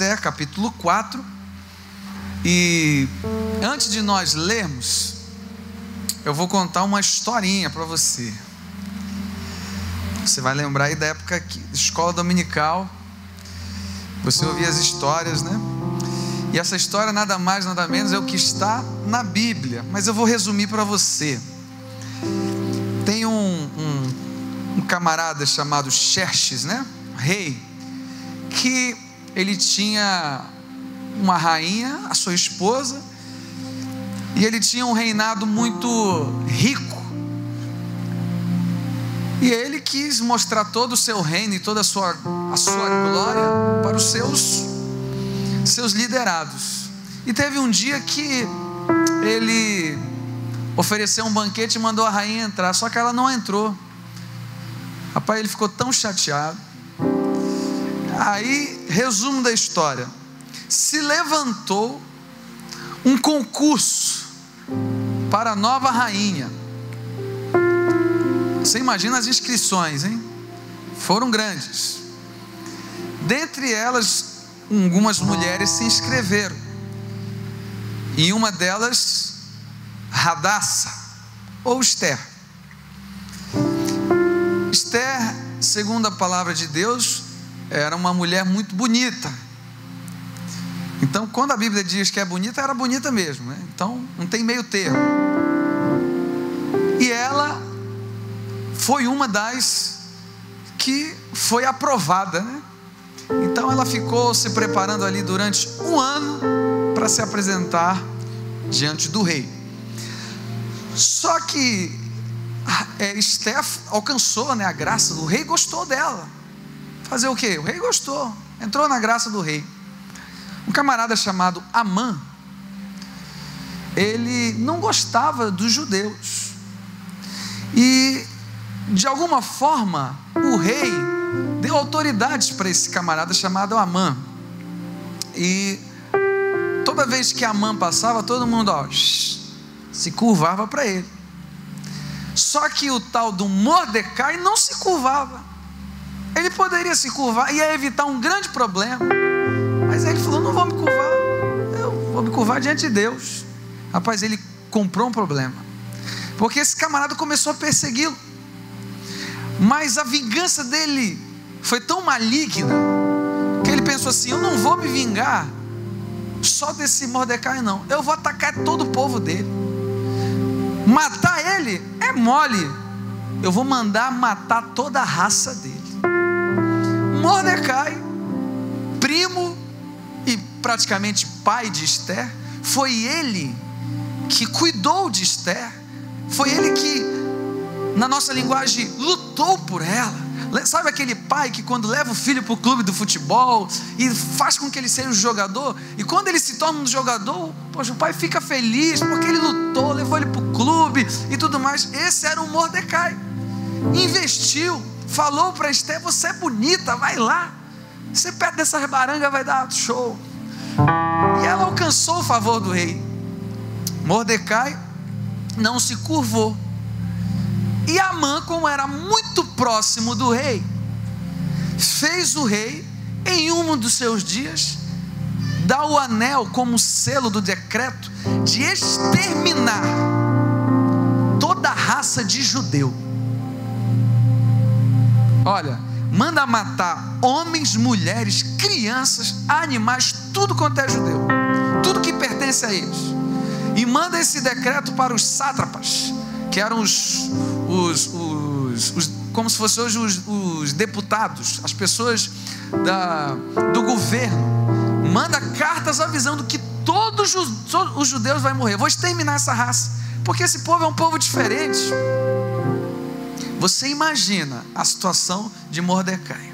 Esther, capítulo 4. E antes de nós lermos, eu vou contar uma historinha para você. Você vai lembrar aí da época que escola dominical. Você ouvia as histórias, né? E essa história nada mais, nada menos é o que está na Bíblia. Mas eu vou resumir para você. Tem um, um, um, camarada chamado Xerxes, né? Rei, que ele tinha uma rainha, a sua esposa, e ele tinha um reinado muito rico. E ele quis mostrar todo o seu reino e toda a sua, a sua glória para os seus, seus liderados. E teve um dia que ele ofereceu um banquete e mandou a rainha entrar, só que ela não entrou. Rapaz, ele ficou tão chateado. Aí, resumo da história: se levantou um concurso para a nova rainha. Você imagina as inscrições, hein? Foram grandes. Dentre elas, algumas mulheres se inscreveram. E uma delas, Radassa, ou Esther. Esther, segundo a palavra de Deus, era uma mulher muito bonita. Então, quando a Bíblia diz que é bonita, era bonita mesmo. Né? Então, não tem meio termo. E ela foi uma das que foi aprovada. Né? Então, ela ficou se preparando ali durante um ano para se apresentar diante do rei. Só que é, Esther alcançou né, a graça do rei, gostou dela. Fazer o quê? O rei gostou, entrou na graça do rei. Um camarada chamado Amã, ele não gostava dos judeus. E, de alguma forma, o rei deu autoridades para esse camarada chamado Amã. E toda vez que Amã passava, todo mundo ó, se curvava para ele. Só que o tal do Mordecai não se curvava. Ele poderia se curvar, ia evitar um grande problema. Mas ele falou: não vou me curvar, eu vou me curvar diante de Deus. Rapaz, ele comprou um problema, porque esse camarada começou a persegui-lo, mas a vingança dele foi tão maligna, que ele pensou assim: eu não vou me vingar só desse Mordecai, não, eu vou atacar todo o povo dele, matar ele é mole, eu vou mandar matar toda a raça dele. Mordecai, primo e praticamente pai de Esther, foi ele que cuidou de Esther, foi ele que, na nossa linguagem, lutou por ela. Sabe aquele pai que quando leva o filho para o clube do futebol e faz com que ele seja um jogador, e quando ele se torna um jogador, poxa, o pai fica feliz porque ele lutou, levou ele para o clube e tudo mais. Esse era o Mordecai. Investiu, falou para Esther: Você é bonita, vai lá. Você perto dessas barangas vai dar show. E ela alcançou o favor do rei. Mordecai não se curvou. E Amã, como era muito próximo do rei, fez o rei, em um dos seus dias, dar o anel como selo do decreto de exterminar toda a raça de judeu. Olha, manda matar homens, mulheres, crianças, animais, tudo quanto é judeu, tudo que pertence a eles. E manda esse decreto para os sátrapas, que eram os, os, os, os como se fossem hoje os, os, deputados, as pessoas da, do governo. Manda cartas avisando que todos os judeus vão morrer. Vou exterminar essa raça, porque esse povo é um povo diferente. Você imagina a situação de Mordecai.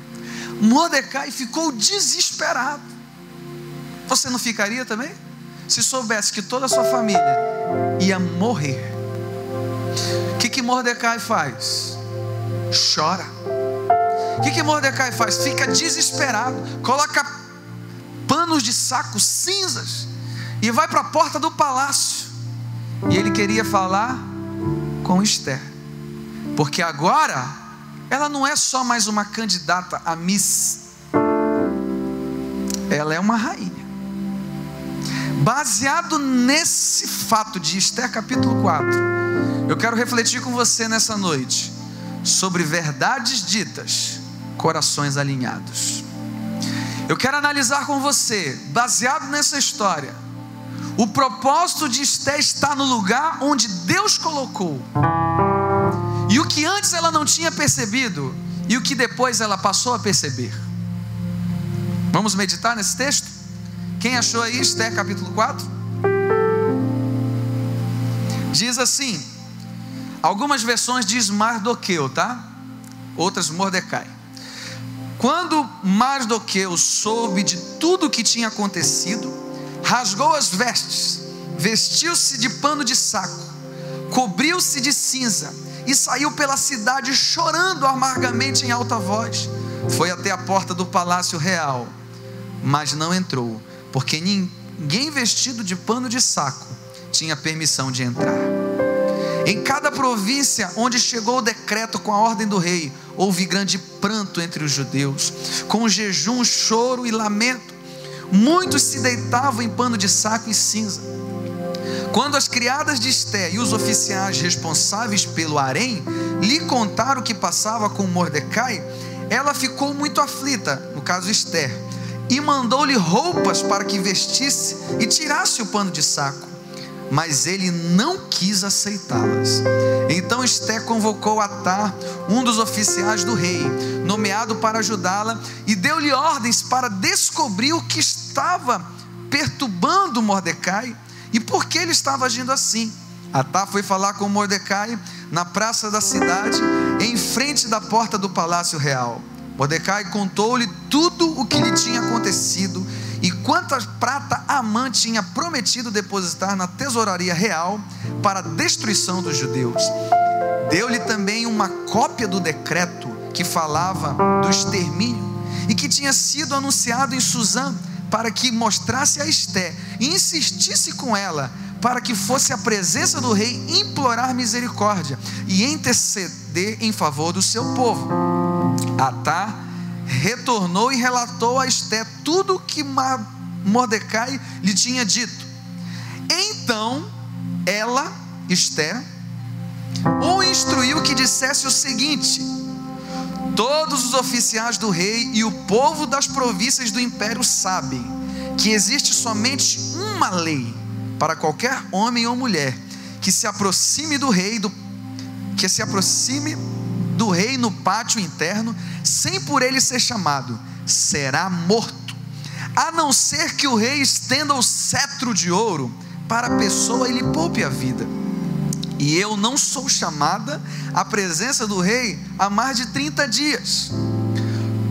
Mordecai ficou desesperado. Você não ficaria também? Se soubesse que toda a sua família ia morrer. O que, que Mordecai faz? Chora. O que, que Mordecai faz? Fica desesperado. Coloca panos de saco, cinzas. E vai para a porta do palácio. E ele queria falar com Esther. Porque agora ela não é só mais uma candidata a Miss. ela é uma rainha. Baseado nesse fato de Esther capítulo 4, eu quero refletir com você nessa noite sobre verdades ditas, corações alinhados. Eu quero analisar com você, baseado nessa história, o propósito de Esté está no lugar onde Deus colocou. E o que antes ela não tinha percebido, e o que depois ela passou a perceber. Vamos meditar nesse texto? Quem achou aí Esté capítulo 4? Diz assim: algumas versões diz Mardoqueu, tá? Outras Mordecai. Quando Mardoqueu soube de tudo o que tinha acontecido, rasgou as vestes, vestiu-se de pano de saco, cobriu-se de cinza e saiu pela cidade chorando amargamente em alta voz. Foi até a porta do palácio real, mas não entrou, porque ninguém vestido de pano de saco tinha permissão de entrar. Em cada província onde chegou o decreto com a ordem do rei, houve grande pranto entre os judeus, com jejum, choro e lamento. Muitos se deitavam em pano de saco e cinza. Quando as criadas de Esté e os oficiais responsáveis pelo harém lhe contaram o que passava com Mordecai, ela ficou muito aflita, no caso Esther, e mandou-lhe roupas para que vestisse e tirasse o pano de saco mas ele não quis aceitá-las. Então Esté convocou Atar, um dos oficiais do rei, nomeado para ajudá-la, e deu-lhe ordens para descobrir o que estava perturbando Mordecai e por que ele estava agindo assim. Atar foi falar com Mordecai na praça da cidade, em frente da porta do palácio real. Mordecai contou-lhe tudo o que lhe tinha acontecido e quanta prata Amã tinha prometido depositar na tesouraria real para a destruição dos judeus. Deu-lhe também uma cópia do decreto que falava do extermínio e que tinha sido anunciado em Suzã para que mostrasse a Esté e insistisse com ela para que fosse à presença do rei implorar misericórdia e interceder em favor do seu povo. Atá retornou e relatou a Esté tudo o que Mordecai lhe tinha dito. Então, ela, Esté, o instruiu que dissesse o seguinte: Todos os oficiais do rei e o povo das províncias do império sabem que existe somente uma lei para qualquer homem ou mulher que se aproxime do rei do que se aproxime do rei no pátio interno, sem por ele ser chamado, será morto, a não ser que o rei estenda o cetro de ouro para a pessoa e lhe poupe a vida. E eu não sou chamada à presença do rei há mais de 30 dias.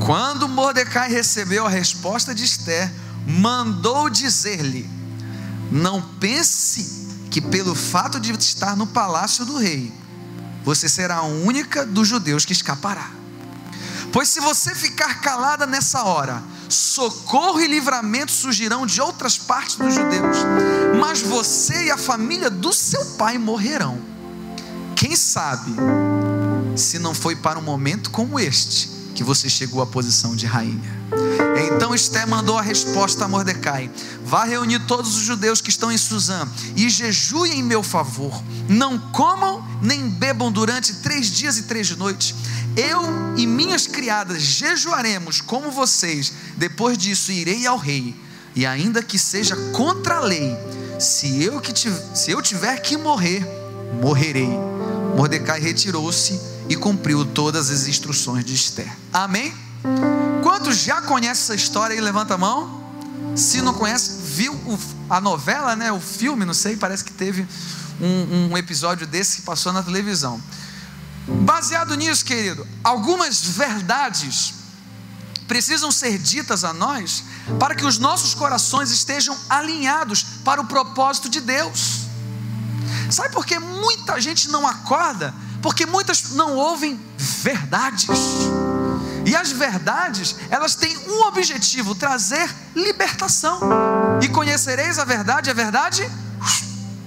Quando Mordecai recebeu a resposta de Esther, mandou dizer-lhe: Não pense que pelo fato de estar no palácio do rei, você será a única dos judeus que escapará. Pois se você ficar calada nessa hora, socorro e livramento surgirão de outras partes dos judeus, mas você e a família do seu pai morrerão. Quem sabe, se não foi para um momento como este que você chegou à posição de rainha. Então Esté mandou a resposta a Mordecai: Vá reunir todos os judeus que estão em Suzã e jejuem em meu favor. Não comam nem bebam durante três dias e três noites. Eu e minhas criadas jejuaremos como vocês. Depois disso, irei ao rei. E ainda que seja contra a lei, se eu, que se eu tiver que morrer, morrerei. Mordecai retirou-se e cumpriu todas as instruções de Esther. Amém? Quantos já conhecem essa história aí? Levanta a mão. Se não conhece, viu a novela, né? O filme, não sei, parece que teve um, um episódio desse que passou na televisão. Baseado nisso, querido, algumas verdades precisam ser ditas a nós para que os nossos corações estejam alinhados para o propósito de Deus. Sabe por que muita gente não acorda? Porque muitas não ouvem verdades. E as verdades, elas têm um objetivo: trazer libertação. E conhecereis a verdade, a verdade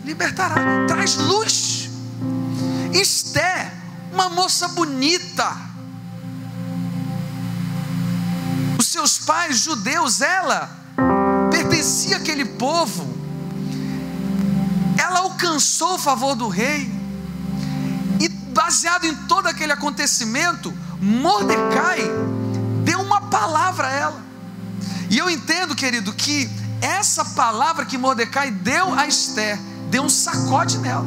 libertará, traz luz. Esté, uma moça bonita. Os seus pais judeus, ela aquele povo, ela alcançou o favor do rei, e baseado em todo aquele acontecimento, Mordecai deu uma palavra a ela. E eu entendo, querido, que essa palavra que Mordecai deu a Esther deu um sacode nela.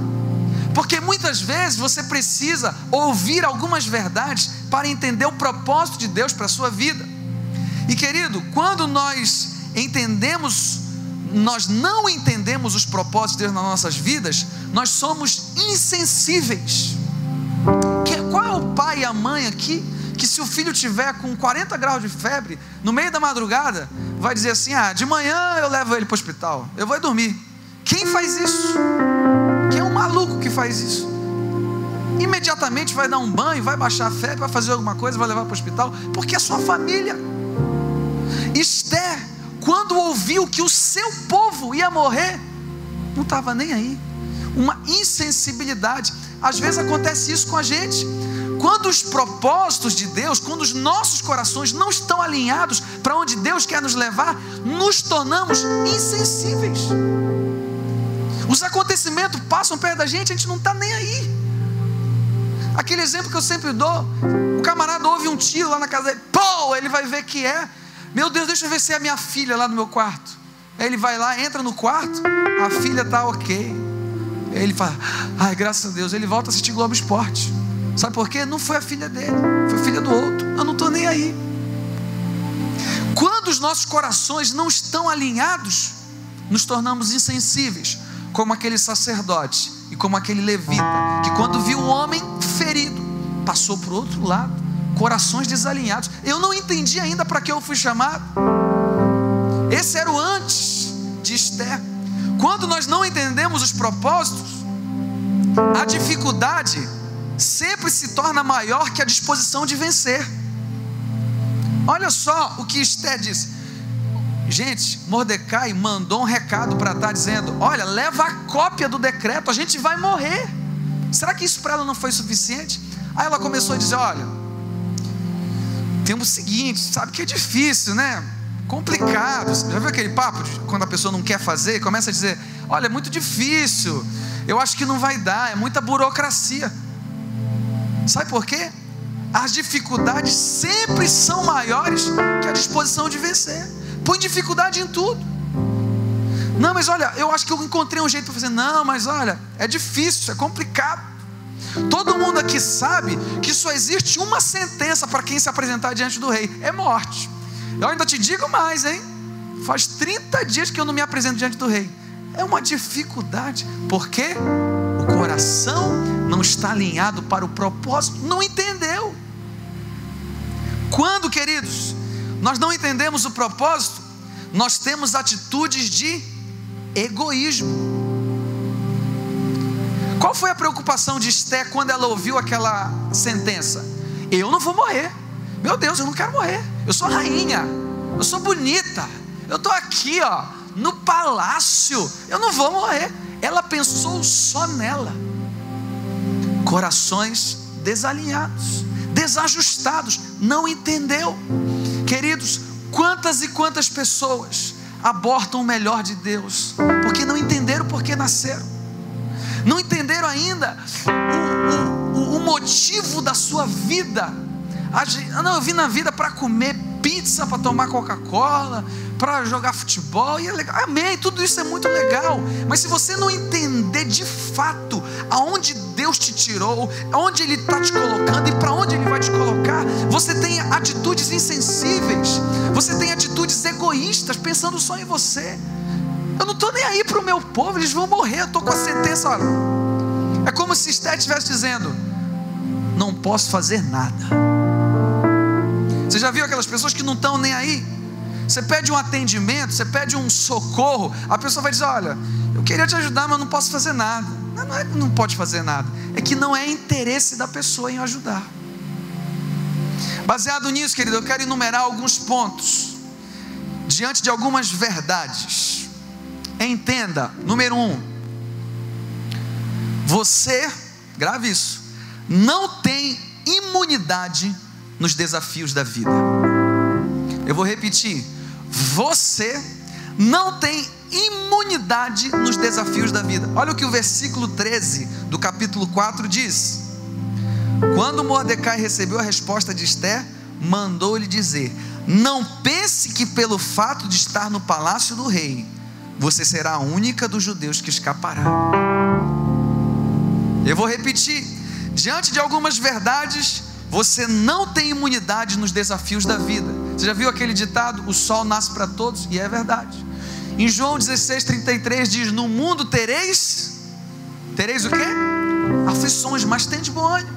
Porque muitas vezes você precisa ouvir algumas verdades para entender o propósito de Deus para a sua vida. E querido, quando nós entendemos, nós não entendemos os propósitos de Deus nas nossas vidas, nós somos insensíveis. Qual é o pai e a mãe aqui que se o filho tiver com 40 graus de febre, no meio da madrugada, vai dizer assim: "Ah, de manhã eu levo ele para o hospital. Eu vou dormir". Quem faz isso? Quem é um maluco que faz isso? Imediatamente vai dar um banho, vai baixar a febre, vai fazer alguma coisa, vai levar para o hospital, porque é sua família. Esther, quando ouviu que o seu povo ia morrer, não estava nem aí. Uma insensibilidade. Às vezes acontece isso com a gente. Quando os propósitos de Deus, quando os nossos corações não estão alinhados para onde Deus quer nos levar, nos tornamos insensíveis. Os acontecimentos passam perto da gente, a gente não está nem aí. Aquele exemplo que eu sempre dou: o camarada ouve um tiro lá na casa dele, pô, ele vai ver que é. Meu Deus, deixa eu ver se é a minha filha lá no meu quarto. Aí ele vai lá, entra no quarto, a filha está ok. Aí ele fala, ai, graças a Deus, ele volta a assistir Globo Esporte. Sabe por quê? Não foi a filha dele, foi a filha do outro. Eu não estou nem aí. Quando os nossos corações não estão alinhados, nos tornamos insensíveis, como aquele sacerdote e como aquele levita, que quando viu o homem ferido, passou para o outro lado corações desalinhados. Eu não entendi ainda para que eu fui chamado. Esse era o antes de Esther. Quando nós não entendemos os propósitos, a dificuldade sempre se torna maior que a disposição de vencer. Olha só o que Esther disse. Gente, Mordecai mandou um recado para estar tá dizendo: Olha, leva a cópia do decreto, a gente vai morrer. Será que isso para ela não foi suficiente? Aí ela começou a dizer: Olha, tem o seguinte, sabe que é difícil, né? Complicado. Já viu aquele papo de quando a pessoa não quer fazer, começa a dizer: Olha, é muito difícil, eu acho que não vai dar, é muita burocracia. Sabe por quê? As dificuldades sempre são maiores que a disposição de vencer. Põe dificuldade em tudo. Não, mas olha, eu acho que eu encontrei um jeito para fazer. Não, mas olha, é difícil, é complicado. Todo mundo aqui sabe que só existe uma sentença para quem se apresentar diante do rei: é morte. Eu ainda te digo mais, hein? Faz 30 dias que eu não me apresento diante do rei. É uma dificuldade, porque o coração não está alinhado para o propósito, não entendeu. Quando, queridos, nós não entendemos o propósito, nós temos atitudes de egoísmo. Qual foi a preocupação de Esté quando ela ouviu aquela sentença? Eu não vou morrer. Meu Deus, eu não quero morrer. Eu sou rainha. Eu sou bonita. Eu estou aqui, ó, no palácio. Eu não vou morrer. Ela pensou só nela. Corações desalinhados, desajustados, não entendeu. Queridos, quantas e quantas pessoas abortam o melhor de Deus, porque não entenderam por que nasceram não entenderam ainda o, o, o motivo da sua vida. Ah, não, eu vim na vida para comer pizza, para tomar Coca-Cola, para jogar futebol, e é legal, amém, tudo isso é muito legal, mas se você não entender de fato aonde Deus te tirou, aonde Ele está te colocando e para onde Ele vai te colocar, você tem atitudes insensíveis, você tem atitudes egoístas, pensando só em você. Eu não estou nem aí para o meu povo, eles vão morrer. Eu estou com a sentença. Olha, é como se Esté estivesse dizendo: Não posso fazer nada. Você já viu aquelas pessoas que não estão nem aí? Você pede um atendimento, você pede um socorro, a pessoa vai dizer: Olha, eu queria te ajudar, mas não posso fazer nada. Não é que não pode fazer nada, é que não é interesse da pessoa em ajudar. Baseado nisso, querido, eu quero enumerar alguns pontos, diante de algumas verdades Entenda, número um, você, grave isso, não tem imunidade nos desafios da vida. Eu vou repetir, você não tem imunidade nos desafios da vida. Olha o que o versículo 13 do capítulo 4 diz. Quando Mordecai recebeu a resposta de Esther, mandou-lhe dizer: Não pense que pelo fato de estar no palácio do rei, você será a única dos judeus que escapará. Eu vou repetir: diante de algumas verdades, você não tem imunidade nos desafios da vida. Você já viu aquele ditado: o sol nasce para todos? E é verdade. Em João 16, 33 diz: No mundo tereis, tereis o quê? Aflições, mas tem de bom ânimo.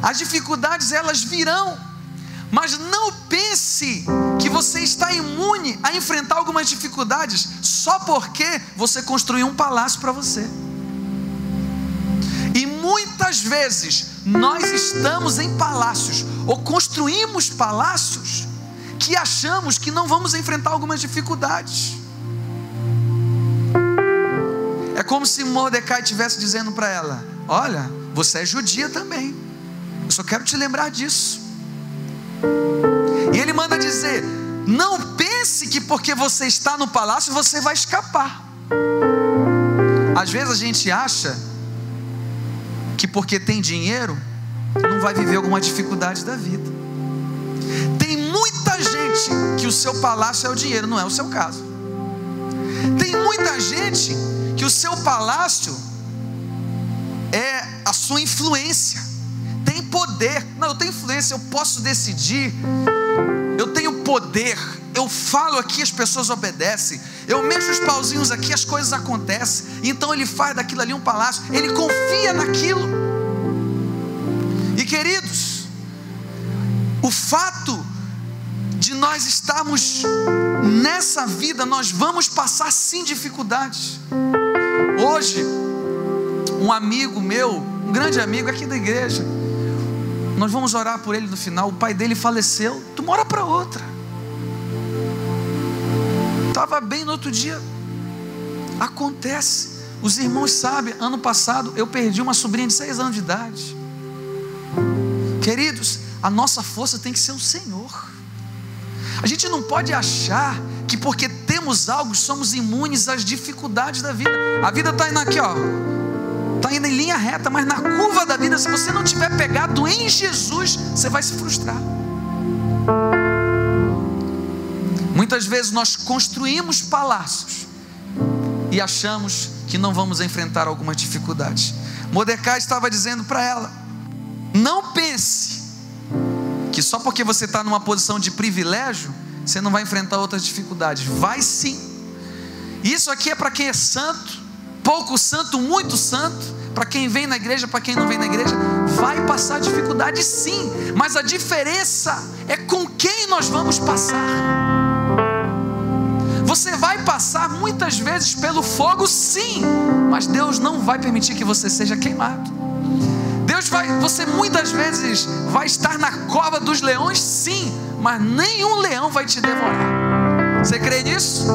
As dificuldades elas virão, mas não pense que você está imune a enfrentar algumas dificuldades só porque você construiu um palácio para você. E muitas vezes nós estamos em palácios ou construímos palácios que achamos que não vamos enfrentar algumas dificuldades. É como se Mordecai estivesse dizendo para ela: Olha, você é judia também. Eu só quero te lembrar disso. E ele manda dizer: Não pense que porque você está no palácio você vai escapar. Às vezes a gente acha que porque tem dinheiro não vai viver alguma dificuldade da vida. Tem muita gente que o seu palácio é o dinheiro, não é o seu caso. Tem muita gente que o seu palácio é a sua influência, poder. Não, eu tenho influência, eu posso decidir, eu tenho poder. Eu falo aqui, as pessoas obedecem. Eu mexo os pauzinhos aqui, as coisas acontecem. Então ele faz daquilo ali um palácio, ele confia naquilo. E queridos, o fato de nós estarmos nessa vida, nós vamos passar sim dificuldades. Hoje, um amigo meu, um grande amigo aqui da igreja, nós vamos orar por ele no final. O pai dele faleceu, tu mora para outra. Estava bem no outro dia. Acontece. Os irmãos sabem, ano passado eu perdi uma sobrinha de seis anos de idade. Queridos, a nossa força tem que ser o Senhor. A gente não pode achar que porque temos algo somos imunes às dificuldades da vida. A vida está indo aqui, ó. Está indo em linha reta, mas na curva da vida, se você não tiver pegado em Jesus, você vai se frustrar. Muitas vezes nós construímos palácios e achamos que não vamos enfrentar algumas dificuldades. Mordecai estava dizendo para ela: não pense que só porque você está numa posição de privilégio, você não vai enfrentar outras dificuldades. Vai sim. Isso aqui é para quem é santo, pouco santo, muito santo. Para quem vem na igreja, para quem não vem na igreja, vai passar dificuldade sim, mas a diferença é com quem nós vamos passar. Você vai passar muitas vezes pelo fogo, sim, mas Deus não vai permitir que você seja queimado. Deus vai, você muitas vezes vai estar na cova dos leões, sim, mas nenhum leão vai te devorar. Você crê nisso?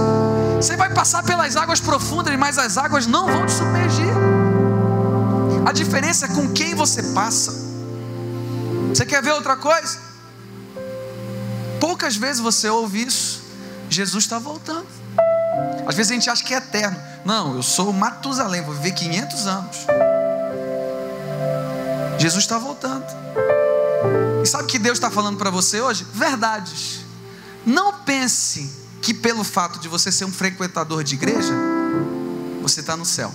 Você vai passar pelas águas profundas, mas as águas não vão te submergir. Diferença é com quem você passa. Você quer ver outra coisa? Poucas vezes você ouve isso. Jesus está voltando. Às vezes a gente acha que é eterno. Não, eu sou Matusalém, vou viver 500 anos. Jesus está voltando. E sabe o que Deus está falando para você hoje? Verdades. Não pense que pelo fato de você ser um frequentador de igreja, você está no céu.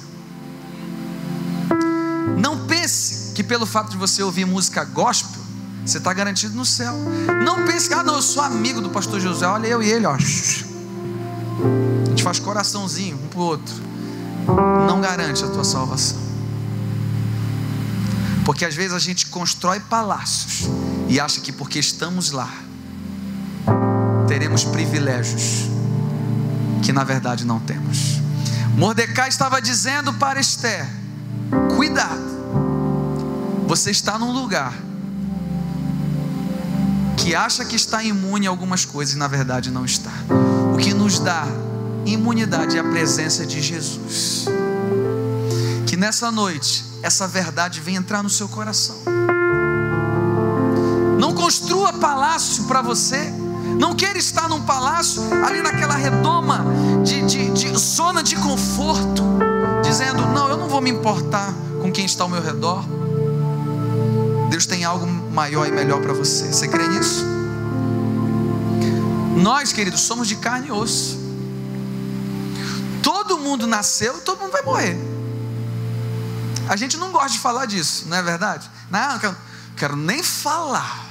Não pense que pelo fato de você ouvir música gospel, você está garantido no céu. Não pense que, ah, não, eu sou amigo do pastor José, olha eu e ele, ó. A gente faz coraçãozinho um para o outro. Não garante a tua salvação. Porque às vezes a gente constrói palácios e acha que porque estamos lá, teremos privilégios que na verdade não temos. Mordecai estava dizendo para Esther: cuidado, você está num lugar que acha que está imune a algumas coisas e na verdade não está. O que nos dá imunidade é a presença de Jesus. Que nessa noite essa verdade venha entrar no seu coração. Não construa palácio para você. Não queira estar num palácio ali naquela redoma de, de, de zona de de conforto, dizendo: Não, eu não vou me importar com quem está ao meu redor. Deus tem algo maior e melhor para você. Você crê nisso? Nós, queridos, somos de carne e osso. Todo mundo nasceu, todo mundo vai morrer. A gente não gosta de falar disso, não é verdade? Não, quero, quero nem falar.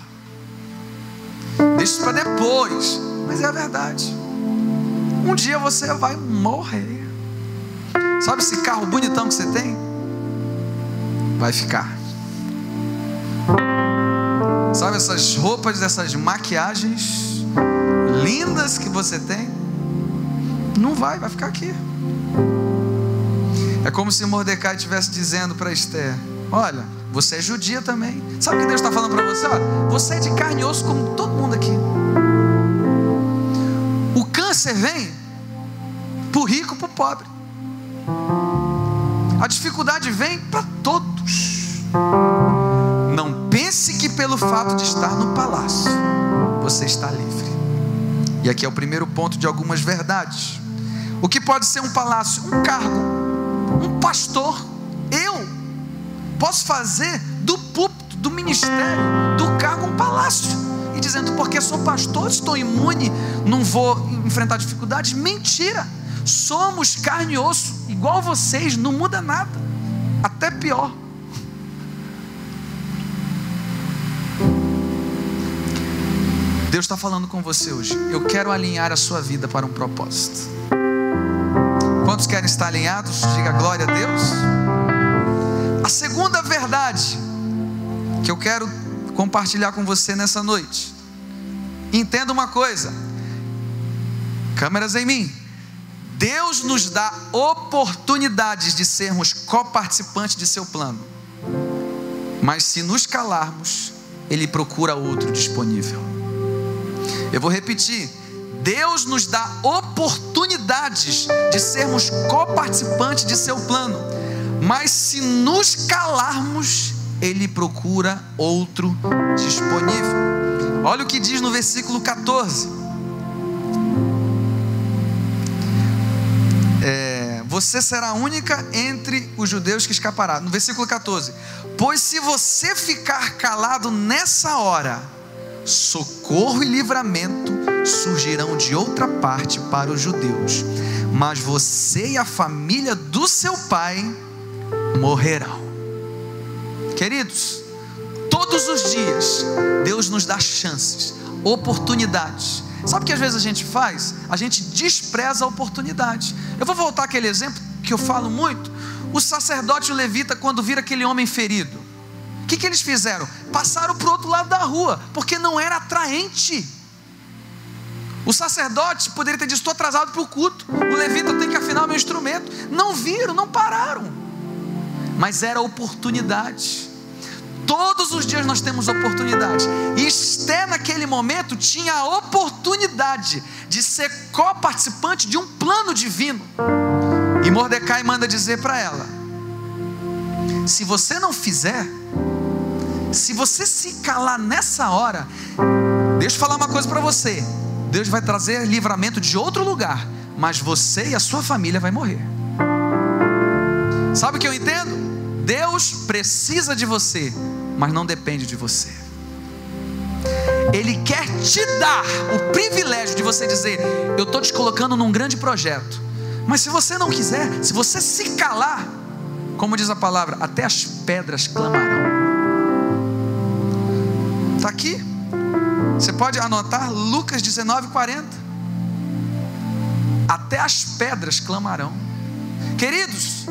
Deixa isso para depois. Mas é a verdade. Um dia você vai morrer. Sabe esse carro bonitão que você tem? Vai ficar. Sabe essas roupas, essas maquiagens lindas que você tem? Não vai, vai ficar aqui. É como se Mordecai estivesse dizendo para Esther: Olha, você é judia também. Sabe o que Deus está falando para você? Olha, você é de carne e osso como todo mundo aqui. O câncer vem para o rico, para o pobre. A dificuldade vem para todos. Não pense que pelo fato de estar no palácio, você está livre. E aqui é o primeiro ponto de algumas verdades. O que pode ser um palácio? Um cargo, um pastor. Eu posso fazer do púlpito, do ministério, do cargo um palácio. E dizendo, porque sou pastor, estou imune, não vou enfrentar dificuldades. Mentira! Somos carne e osso, igual vocês, não muda nada. Até pior. Deus está falando com você hoje. Eu quero alinhar a sua vida para um propósito. Quantos querem estar alinhados? Diga glória a Deus. A segunda verdade que eu quero compartilhar com você nessa noite. Entenda uma coisa. Câmeras em mim. Deus nos dá oportunidades de sermos coparticipantes de seu plano. Mas se nos calarmos, ele procura outro disponível. Eu vou repetir. Deus nos dá oportunidades de sermos coparticipantes de seu plano. Mas se nos calarmos, ele procura outro disponível. Olha o que diz no versículo 14. Você será a única entre os judeus que escapará. No versículo 14: Pois se você ficar calado nessa hora, socorro e livramento surgirão de outra parte para os judeus, mas você e a família do seu pai morrerão. Queridos, todos os dias Deus nos dá chances, oportunidades. Sabe o que às vezes a gente faz? A gente despreza a oportunidade. Eu vou voltar aquele exemplo que eu falo muito. O sacerdote o levita, quando vira aquele homem ferido, o que, que eles fizeram? Passaram para o outro lado da rua, porque não era atraente. O sacerdote poderia ter dito: estou atrasado para o culto. O levita tem que afinar o meu instrumento. Não viram, não pararam. Mas era oportunidade. Todos os dias nós temos oportunidade. E Esté, naquele momento, tinha a oportunidade de ser co-participante de um plano divino. E Mordecai manda dizer para ela: se você não fizer, se você se calar nessa hora, deixa eu falar uma coisa para você: Deus vai trazer livramento de outro lugar, mas você e a sua família vai morrer. Sabe o que eu entendo? Deus precisa de você, mas não depende de você. Ele quer te dar o privilégio de você dizer: Eu estou te colocando num grande projeto. Mas se você não quiser, se você se calar, como diz a palavra, até as pedras clamarão. Está aqui. Você pode anotar Lucas 19, 40. Até as pedras clamarão. Queridos,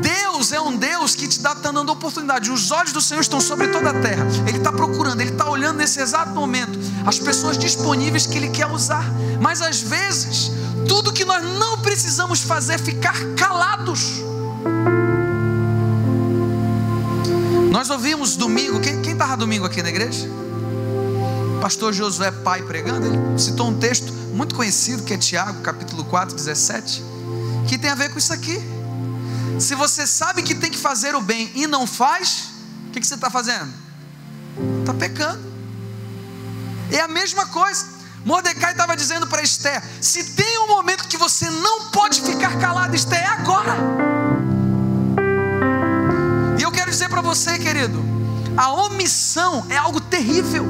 Deus é um Deus que te está dando oportunidade. Os olhos do Senhor estão sobre toda a terra. Ele está procurando, Ele está olhando nesse exato momento as pessoas disponíveis que Ele quer usar. Mas às vezes, tudo que nós não precisamos fazer é ficar calados. Nós ouvimos domingo, quem estava domingo aqui na igreja? Pastor Josué Pai pregando, ele citou um texto muito conhecido que é Tiago, capítulo 4, 17, que tem a ver com isso aqui. Se você sabe que tem que fazer o bem e não faz, o que, que você está fazendo? Está pecando. É a mesma coisa. Mordecai estava dizendo para Esther: se tem um momento que você não pode ficar calado, Esther, é agora. E eu quero dizer para você, querido, a omissão é algo terrível.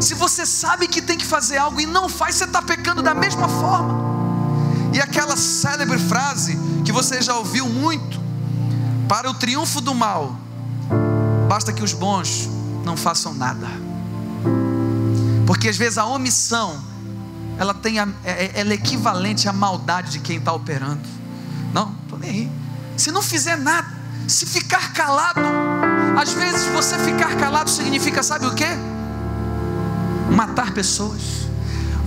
Se você sabe que tem que fazer algo e não faz, você está pecando da mesma forma. E aquela célebre frase que você já ouviu muito: para o triunfo do mal, basta que os bons não façam nada. Porque às vezes a omissão, ela, tem a, é, é, é equivalente à maldade de quem está operando. Não, estou nem aí. Se não fizer nada, se ficar calado, às vezes você ficar calado significa, sabe o que? Matar pessoas.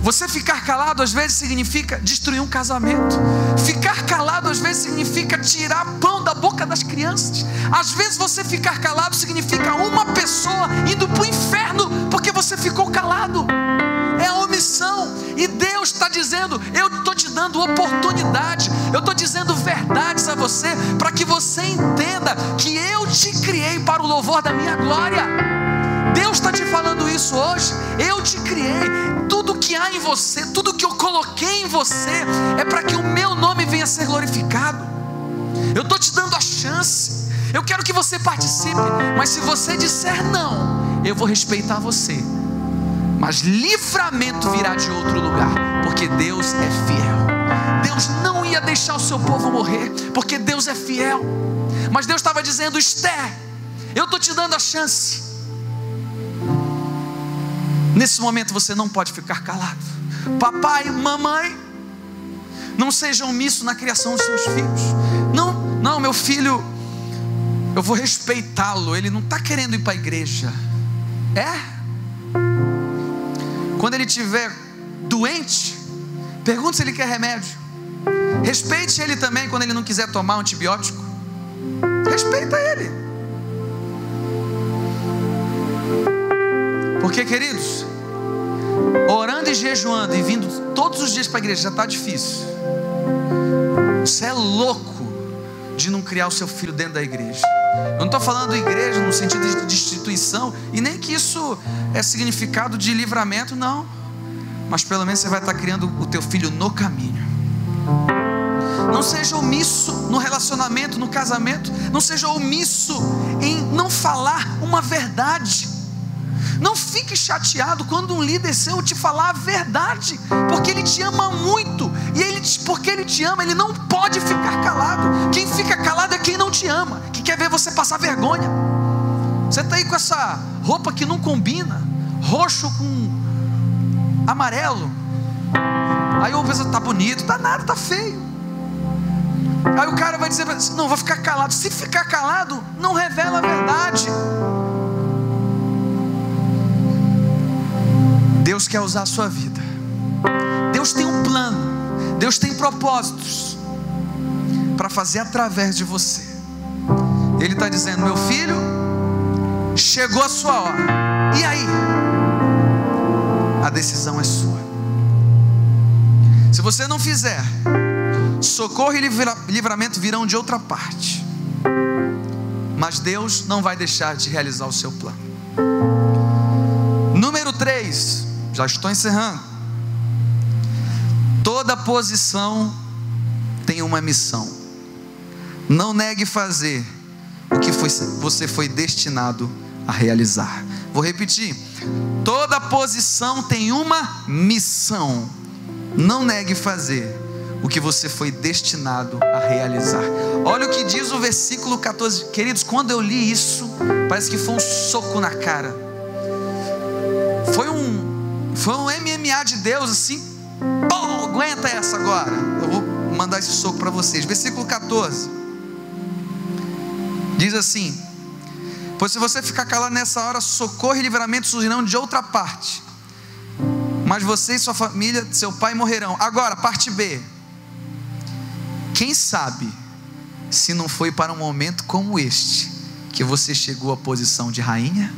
Você ficar calado às vezes significa destruir um casamento. Ficar calado às vezes significa tirar pão da boca das crianças. Às vezes você ficar calado significa uma pessoa indo para o inferno porque você ficou calado. É a omissão. E Deus está dizendo: Eu estou te dando oportunidade. Eu estou dizendo verdades a você para que você entenda que eu te criei para o louvor da minha glória. Deus está te falando isso hoje. Eu te criei tudo que há em você, tudo que eu coloquei em você, é para que o meu nome venha a ser glorificado. Eu estou te dando a chance, eu quero que você participe, mas se você disser não, eu vou respeitar você. Mas livramento virá de outro lugar, porque Deus é fiel. Deus não ia deixar o seu povo morrer, porque Deus é fiel. Mas Deus estava dizendo: Esther, eu estou te dando a chance. Nesse momento você não pode ficar calado. Papai, mamãe, não seja omisso na criação dos seus filhos. Não, não, meu filho, eu vou respeitá-lo. Ele não está querendo ir para a igreja. É? Quando ele estiver doente, pergunte se ele quer remédio. Respeite ele também quando ele não quiser tomar antibiótico. Respeita ele. Porque, queridos, orando e jejuando e vindo todos os dias para a igreja já está difícil. Você é louco de não criar o seu filho dentro da igreja. Eu não estou falando igreja no sentido de instituição, e nem que isso é significado de livramento, não. Mas pelo menos você vai estar criando o teu filho no caminho. Não seja omisso no relacionamento, no casamento. Não seja omisso em não falar uma verdade. Não fique chateado quando um líder seu te falar a verdade, porque ele te ama muito, e ele, porque ele te ama, ele não pode ficar calado. Quem fica calado é quem não te ama, que quer ver você passar vergonha. Você está aí com essa roupa que não combina, roxo com amarelo. Aí o pessoa está bonito, está nada, está feio. Aí o cara vai dizer, não, vou ficar calado. Se ficar calado, não revela a verdade. Deus quer usar a sua vida. Deus tem um plano. Deus tem propósitos para fazer através de você. Ele está dizendo: Meu filho, chegou a sua hora. E aí? A decisão é sua. Se você não fizer, socorro e livramento virão de outra parte. Mas Deus não vai deixar de realizar o seu plano. Número 3 já estou encerrando. Toda posição tem uma missão. Não negue fazer o que foi, você foi destinado a realizar. Vou repetir. Toda posição tem uma missão. Não negue fazer o que você foi destinado a realizar. Olha o que diz o versículo 14. Queridos, quando eu li isso, parece que foi um soco na cara. Foi um MMA de Deus assim. Pô, aguenta essa agora. Eu vou mandar esse soco para vocês. Versículo 14. Diz assim: Pois se você ficar calado nessa hora, socorro e livramento surgirão de outra parte. Mas você e sua família, seu pai morrerão. Agora, parte B. Quem sabe se não foi para um momento como este que você chegou à posição de rainha?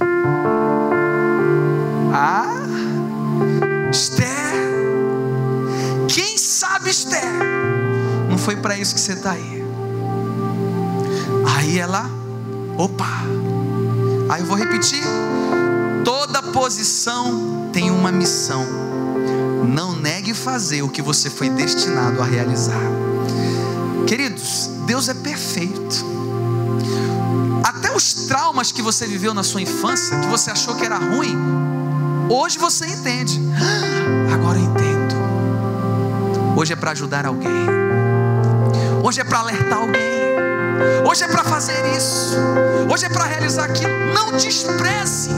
Foi para isso que você está aí. Aí ela, opa, aí eu vou repetir: toda posição tem uma missão. Não negue fazer o que você foi destinado a realizar. Queridos, Deus é perfeito. Até os traumas que você viveu na sua infância, que você achou que era ruim, hoje você entende. Agora eu entendo. Hoje é para ajudar alguém. Hoje é para alertar alguém. Hoje é para fazer isso. Hoje é para realizar aquilo. Não despreze.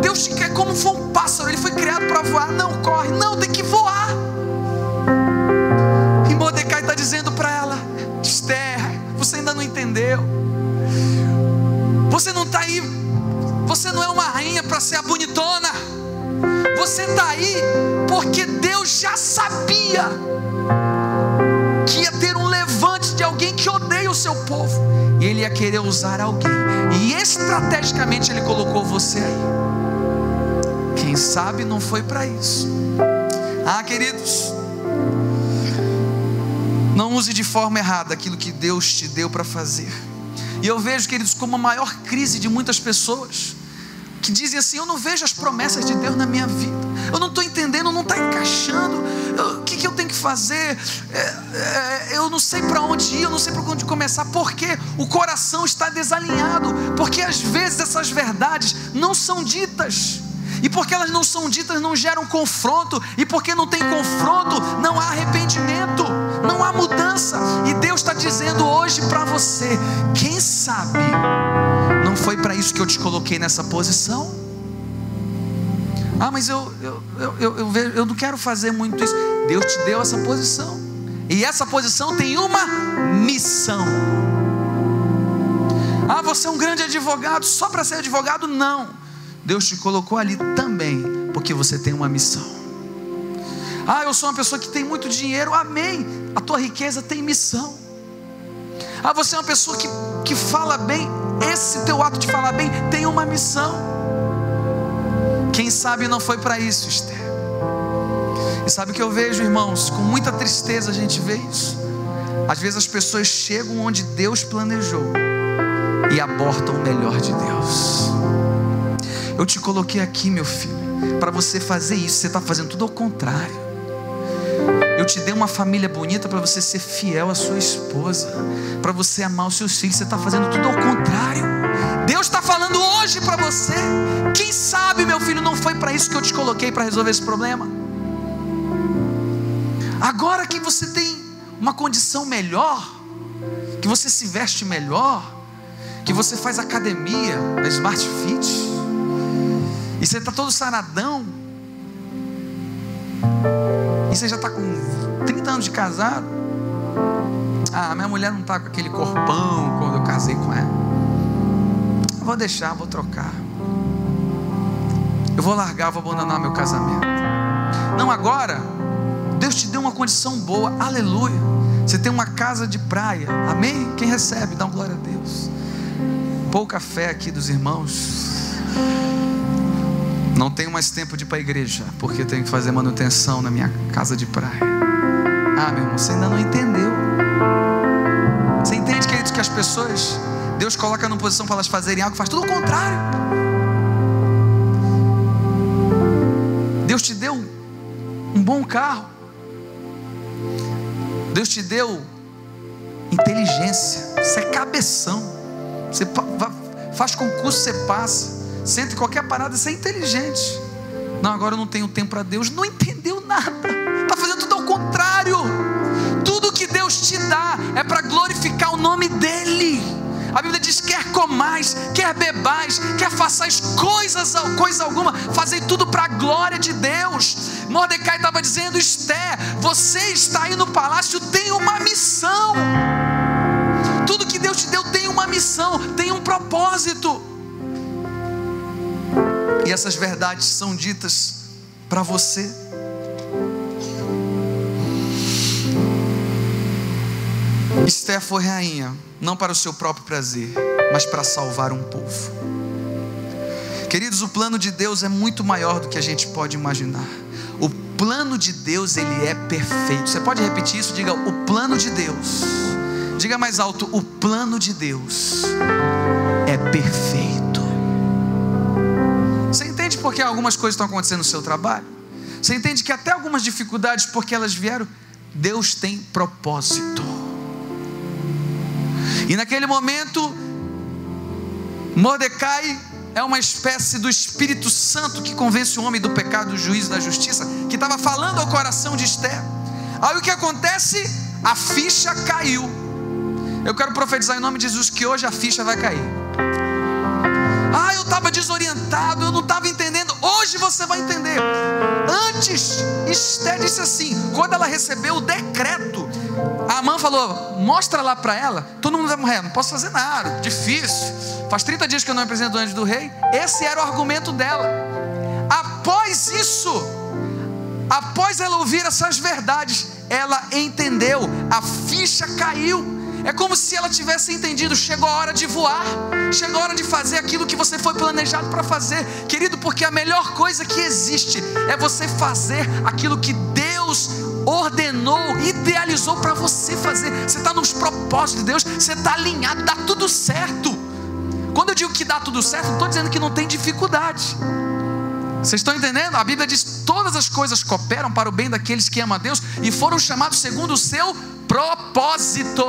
Deus te quer como for um pássaro. Ele foi criado para voar. Não corre. Não, tem que voar. E Mordecai está dizendo para ela: Esther, você ainda não entendeu. Você não está aí. Você não é uma rainha para ser a bonitona. Você está aí porque Deus já sabia ele ia querer usar alguém. E estrategicamente ele colocou você aí. Quem sabe não foi para isso. Ah, queridos, não use de forma errada aquilo que Deus te deu para fazer. E eu vejo, queridos, como a maior crise de muitas pessoas que dizem assim: Eu não vejo as promessas de Deus na minha vida, eu não estou entendendo, não está encaixando, o que, que, eu tenho que fazer? É, é, eu não sei para onde ir, eu não sei para onde começar, porque o coração está desalinhado, porque às vezes essas verdades não são ditas. E porque elas não são ditas, não geram confronto. E porque não tem confronto, não há arrependimento, não há mudança. E Deus está dizendo hoje para você: quem sabe não foi para isso que eu te coloquei nessa posição? Ah, mas eu, eu, eu, eu, eu, não quero fazer muito isso. Deus te deu essa posição. E essa posição tem uma missão. Ah, você é um grande advogado só para ser advogado? Não. Deus te colocou ali também, porque você tem uma missão. Ah, eu sou uma pessoa que tem muito dinheiro, amém. A tua riqueza tem missão. Ah, você é uma pessoa que, que fala bem, esse teu ato de falar bem tem uma missão. Quem sabe não foi para isso, Esther. E sabe o que eu vejo, irmãos? Com muita tristeza a gente vê isso. Às vezes as pessoas chegam onde Deus planejou e abortam o melhor de Deus. Eu te coloquei aqui, meu filho, para você fazer isso. Você está fazendo tudo ao contrário. Eu te dei uma família bonita para você ser fiel à sua esposa, para você amar os seus filhos. Você está fazendo tudo ao contrário. Deus está falando hoje para você. Quem sabe, meu filho, não foi para isso que eu te coloquei para resolver esse problema. Agora que você tem uma condição melhor, que você se veste melhor, que você faz academia na Smart Fit, e você está todo saradão. E você já está com 30 anos de casado. Ah, minha mulher não está com aquele corpão quando eu casei com ela. Vou deixar, vou trocar. Eu vou largar, vou abandonar meu casamento. Não agora. Deus te deu uma condição boa, aleluia. Você tem uma casa de praia, amém? Quem recebe, dá uma glória a Deus. Pouca fé aqui dos irmãos. Não tenho mais tempo de ir para a igreja, porque tenho que fazer manutenção na minha casa de praia. Ah, meu irmão, você ainda não entendeu. Você entende, queridos, que as pessoas, Deus coloca numa posição para elas fazerem algo, faz tudo o contrário. Deus te deu um bom carro. Deus te deu inteligência. Você é cabeção. Você faz concurso, você passa. Senta em qualquer parada, você é inteligente. Não, agora eu não tenho tempo para Deus. Não entendeu nada. Está fazendo tudo ao contrário. Tudo que Deus te dá é para glorificar o nome dEle. A Bíblia diz: quer comais, quer bebais, quer façais coisas, coisa alguma, fazei tudo para a glória de Deus. Mordecai estava dizendo: Esther, você está aí no palácio, tem uma missão. Tudo que Deus te deu tem uma missão, tem um propósito. E essas verdades são ditas para você. Esther foi rainha, não para o seu próprio prazer, mas para salvar um povo. Queridos, o plano de Deus é muito maior do que a gente pode imaginar. O plano de Deus, ele é perfeito. Você pode repetir isso? Diga, o plano de Deus. Diga mais alto, o plano de Deus é perfeito. Você entende por que algumas coisas estão acontecendo no seu trabalho? Você entende que até algumas dificuldades, porque elas vieram, Deus tem propósito. E naquele momento, Mordecai é uma espécie do Espírito Santo que convence o homem do pecado, do juízo e da justiça, que estava falando ao coração de Esther. Aí o que acontece? A ficha caiu. Eu quero profetizar em nome de Jesus que hoje a ficha vai cair. Ah, eu estava desorientado, eu não estava entendendo. Hoje você vai entender. Antes, Esther disse assim: quando ela recebeu o decreto, a mãe falou: mostra lá para ela. Todo mundo vai morrer, não posso fazer nada, difícil. Faz 30 dias que eu não apresento antes do rei. Esse era o argumento dela. Após isso, após ela ouvir essas verdades, ela entendeu, a ficha caiu. É como se ela tivesse entendido: chegou a hora de voar, chegou a hora de fazer aquilo que você foi planejado para fazer, querido, porque a melhor coisa que existe é você fazer aquilo que Deus ordenou, idealizou para você fazer. Você está nos propósitos de Deus, você está alinhado, dá tudo certo. Quando eu digo que dá tudo certo, não estou dizendo que não tem dificuldade. Vocês estão entendendo? A Bíblia diz: todas as coisas cooperam para o bem daqueles que amam a Deus e foram chamados segundo o seu propósito.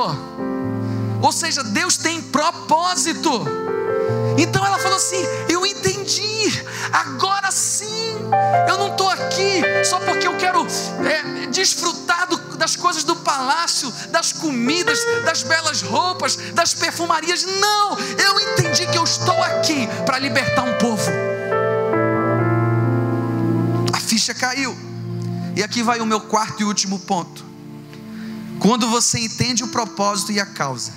Ou seja, Deus tem propósito. Então ela falou assim: Eu entendi, agora sim. Eu não estou aqui só porque eu quero é, desfrutar do, das coisas do palácio, das comidas, das belas roupas, das perfumarias. Não, eu entendi que eu estou aqui para libertar um povo. A ficha caiu. E aqui vai o meu quarto e último ponto. Quando você entende o propósito e a causa,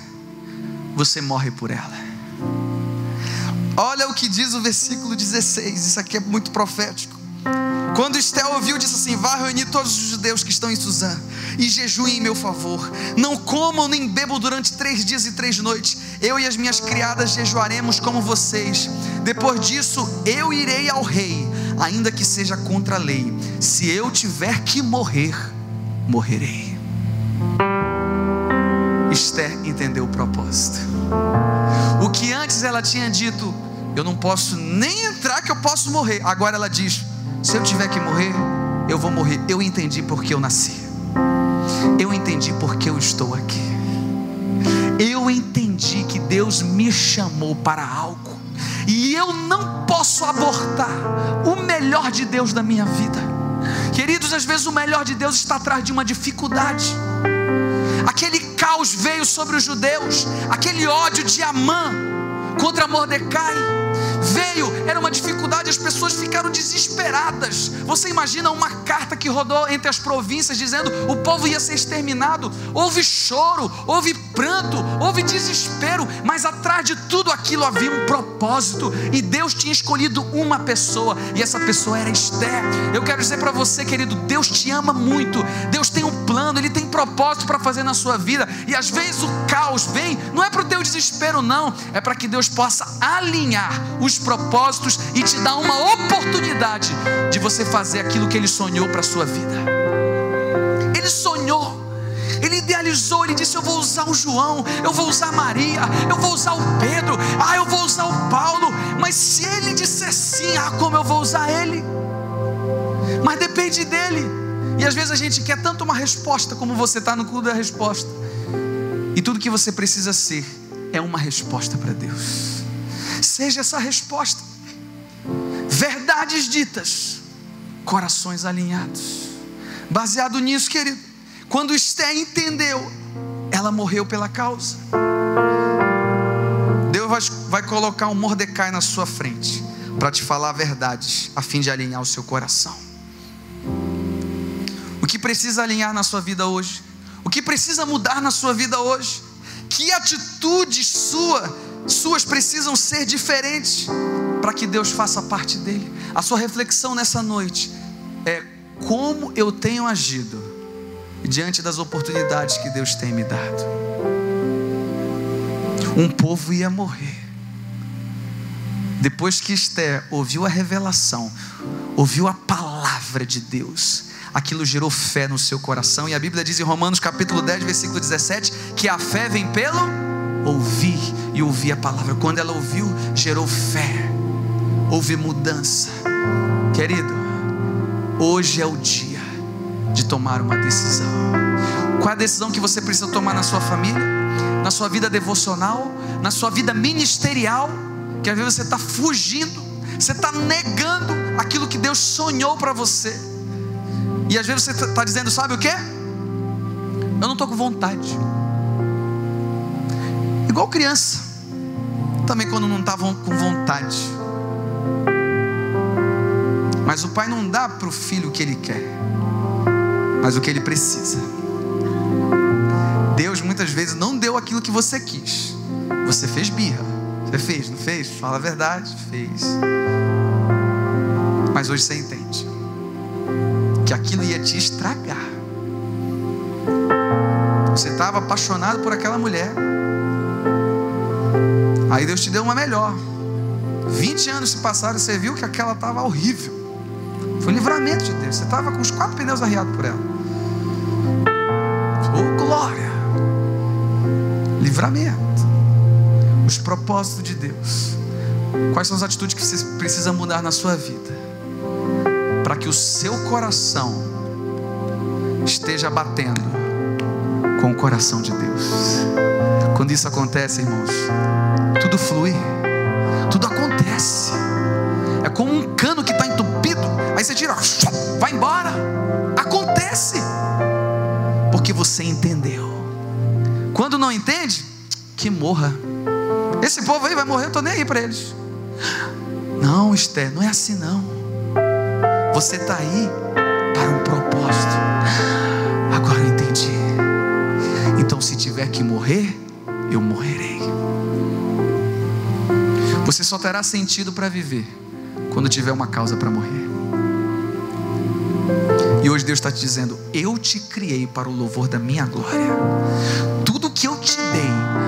você morre por ela. Olha o que diz o versículo 16, isso aqui é muito profético. Quando Estel ouviu, disse assim: Vá reunir todos os judeus que estão em Suzã e jejuem em meu favor. Não comam nem bebam durante três dias e três noites. Eu e as minhas criadas jejuaremos como vocês. Depois disso, eu irei ao rei, ainda que seja contra a lei. Se eu tiver que morrer, morrerei. Esther entendeu o propósito. O que antes ela tinha dito, eu não posso nem entrar que eu posso morrer. Agora ela diz: se eu tiver que morrer, eu vou morrer. Eu entendi porque eu nasci. Eu entendi porque eu estou aqui. Eu entendi que Deus me chamou para algo. E eu não posso abortar o melhor de Deus da minha vida. Queridos, às vezes o melhor de Deus está atrás de uma dificuldade aquele caos veio sobre os judeus, aquele ódio de Amã contra Mordecai veio, era uma dificuldade, as pessoas ficaram desesperadas. Você imagina uma carta que rodou entre as províncias dizendo o povo ia ser exterminado. Houve choro, houve pranto, houve desespero, mas atrás de tudo aquilo havia um propósito e Deus tinha escolhido uma pessoa e essa pessoa era Esther. Eu quero dizer para você, querido, Deus te ama muito. Deus tem um plano, ele tem propósito para fazer na sua vida e às vezes o caos vem, não é para o teu desespero não, é para que Deus possa alinhar os propósitos e te dar uma oportunidade de você fazer aquilo que ele sonhou para a sua vida. Idealizou, ele disse: Eu vou usar o João, eu vou usar Maria, eu vou usar o Pedro, ah, eu vou usar o Paulo. Mas se ele disser sim, ah, como eu vou usar ele? Mas depende dele. E às vezes a gente quer tanto uma resposta como você está no clube da resposta. E tudo que você precisa ser é uma resposta para Deus seja essa resposta. Verdades ditas, corações alinhados. Baseado nisso, querido, quando Esté entendeu, ela morreu pela causa. Deus vai, vai colocar um Mordecai na sua frente para te falar verdades, a fim de alinhar o seu coração. O que precisa alinhar na sua vida hoje? O que precisa mudar na sua vida hoje? Que atitude sua suas precisam ser diferentes para que Deus faça parte dele. A sua reflexão nessa noite é como eu tenho agido diante das oportunidades que Deus tem me dado. Um povo ia morrer. Depois que Esther ouviu a revelação, ouviu a palavra de Deus, aquilo gerou fé no seu coração. E a Bíblia diz em Romanos capítulo 10, versículo 17, que a fé vem pelo ouvir e ouvir a palavra. Quando ela ouviu, gerou fé, houve mudança. Querido, hoje é o dia de tomar uma decisão. Qual é a decisão que você precisa tomar na sua família, na sua vida devocional, na sua vida ministerial? que às vezes você está fugindo, você está negando aquilo que Deus sonhou para você. E às vezes você está dizendo, sabe o que? Eu não estou com vontade. Igual criança, também quando não estavam com vontade. Mas o pai não dá para o filho o que ele quer, mas o que ele precisa. Deus muitas vezes não deu aquilo que você quis. Você fez birra. Você fez, não fez? Fala a verdade, fez. Mas hoje você entende que aquilo ia te estragar. Você estava apaixonado por aquela mulher. Aí Deus te deu uma melhor. 20 anos se passaram e você viu que aquela estava horrível. Foi um livramento de Deus. Você estava com os quatro pneus arriados por ela. Livramento. Os propósitos de Deus. Quais são as atitudes que você precisa mudar na sua vida? Para que o seu coração esteja batendo com o coração de Deus. Quando isso acontece, irmãos, tudo flui, tudo acontece. É como um cano que está entupido Aí você tira, vai embora. Acontece. Porque você entendeu. Quando não entende, que morra. Esse povo aí vai morrer, eu estou nem aí para eles. Não, Esther, não é assim não. Você está aí para um propósito. Agora eu entendi. Então, se tiver que morrer, eu morrerei. Você só terá sentido para viver quando tiver uma causa para morrer. E hoje Deus está te dizendo: Eu te criei para o louvor da minha glória. Tudo que eu te dei,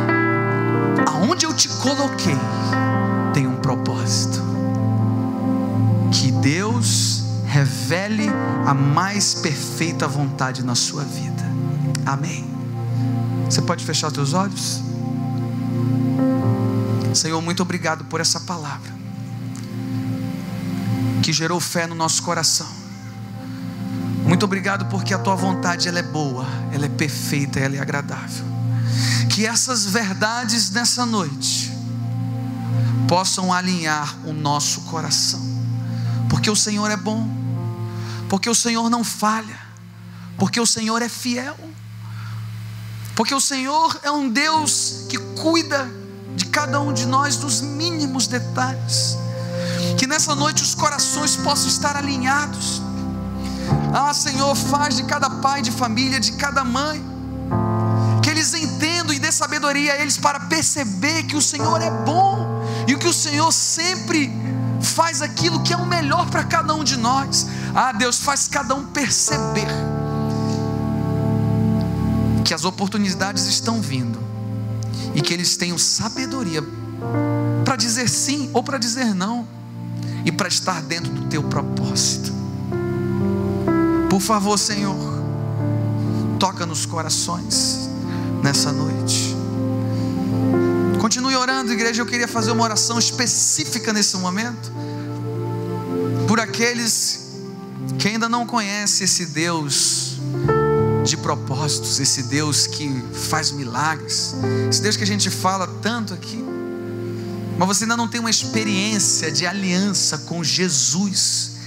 aonde eu te coloquei, tem um propósito. Que Deus revele a mais perfeita vontade na sua vida. Amém. Você pode fechar os teus olhos? Senhor, muito obrigado por essa palavra que gerou fé no nosso coração muito obrigado porque a tua vontade ela é boa, ela é perfeita, ela é agradável. Que essas verdades nessa noite possam alinhar o nosso coração. Porque o Senhor é bom, porque o Senhor não falha, porque o Senhor é fiel. Porque o Senhor é um Deus que cuida de cada um de nós nos mínimos detalhes. Que nessa noite os corações possam estar alinhados ah, Senhor, faz de cada pai de família, de cada mãe, que eles entendam dê sabedoria a eles para perceber que o Senhor é bom e que o Senhor sempre faz aquilo que é o melhor para cada um de nós. Ah, Deus, faz cada um perceber que as oportunidades estão vindo e que eles tenham sabedoria para dizer sim ou para dizer não e para estar dentro do teu propósito. Por favor, Senhor, toca nos corações nessa noite. Continue orando, igreja. Eu queria fazer uma oração específica nesse momento por aqueles que ainda não conhecem esse Deus de propósitos, esse Deus que faz milagres, esse Deus que a gente fala tanto aqui, mas você ainda não tem uma experiência de aliança com Jesus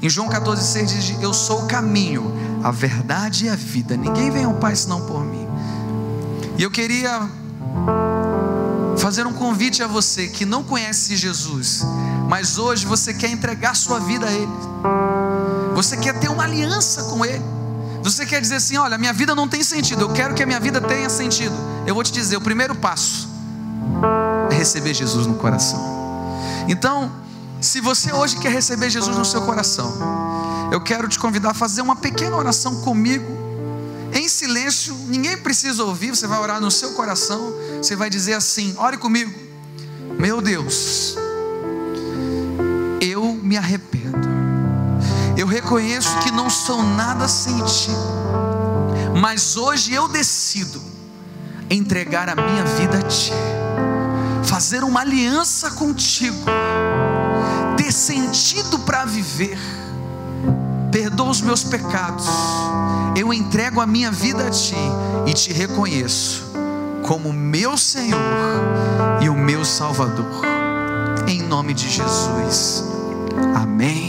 em João 14,6 diz: Eu sou o caminho, a verdade e a vida. Ninguém vem ao Pai senão por mim. E eu queria fazer um convite a você que não conhece Jesus, mas hoje você quer entregar sua vida a Ele. Você quer ter uma aliança com Ele. Você quer dizer assim: olha, minha vida não tem sentido, eu quero que a minha vida tenha sentido. Eu vou te dizer: o primeiro passo é receber Jesus no coração. Então, se você hoje quer receber Jesus no seu coração, eu quero te convidar a fazer uma pequena oração comigo, em silêncio, ninguém precisa ouvir, você vai orar no seu coração, você vai dizer assim: ore comigo, meu Deus, eu me arrependo, eu reconheço que não sou nada sem ti, mas hoje eu decido entregar a minha vida a ti, fazer uma aliança contigo ter sentido para viver. Perdoa os meus pecados. Eu entrego a minha vida a Ti e te reconheço como meu Senhor e o meu Salvador. em nome de Jesus. Amém.